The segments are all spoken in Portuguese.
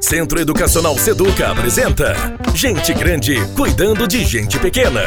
Centro Educacional Seduca apresenta Gente Grande cuidando de gente pequena.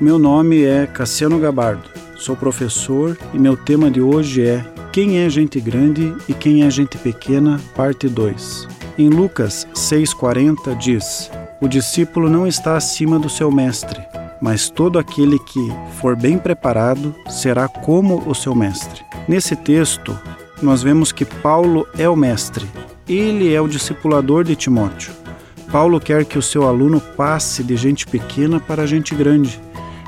Meu nome é Cassiano Gabardo, sou professor e meu tema de hoje é Quem é gente grande e quem é gente pequena, parte 2. Em Lucas 6,40 diz: O discípulo não está acima do seu mestre, mas todo aquele que for bem preparado será como o seu mestre. Nesse texto, nós vemos que Paulo é o mestre, ele é o discipulador de Timóteo. Paulo quer que o seu aluno passe de gente pequena para gente grande.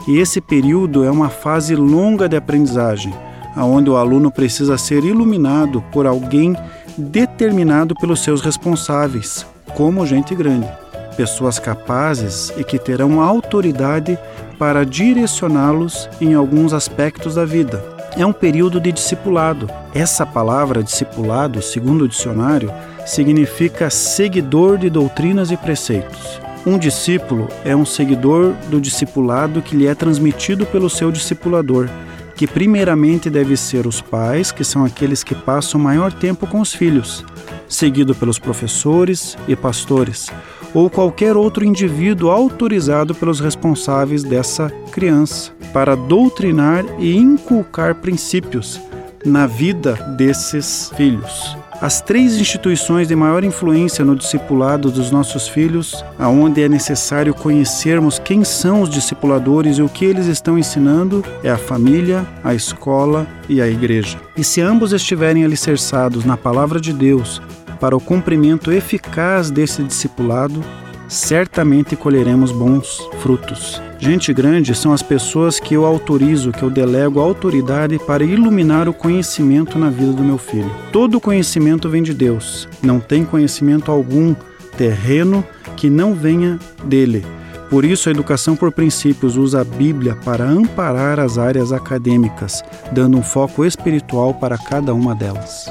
E esse período é uma fase longa de aprendizagem, onde o aluno precisa ser iluminado por alguém determinado pelos seus responsáveis, como gente grande, pessoas capazes e que terão autoridade para direcioná-los em alguns aspectos da vida é um período de discipulado. Essa palavra discipulado, segundo o dicionário, significa seguidor de doutrinas e preceitos. Um discípulo é um seguidor do discipulado que lhe é transmitido pelo seu discipulador, que primeiramente deve ser os pais, que são aqueles que passam maior tempo com os filhos, seguido pelos professores e pastores, ou qualquer outro indivíduo autorizado pelos responsáveis dessa criança para doutrinar e inculcar princípios na vida desses filhos. As três instituições de maior influência no discipulado dos nossos filhos, aonde é necessário conhecermos quem são os discipuladores e o que eles estão ensinando, é a família, a escola e a igreja. E se ambos estiverem alicerçados na palavra de Deus para o cumprimento eficaz desse discipulado, certamente colheremos bons frutos. Gente grande são as pessoas que eu autorizo, que eu delego autoridade para iluminar o conhecimento na vida do meu filho. Todo conhecimento vem de Deus. Não tem conhecimento algum terreno que não venha dele. Por isso, a educação por princípios usa a Bíblia para amparar as áreas acadêmicas, dando um foco espiritual para cada uma delas.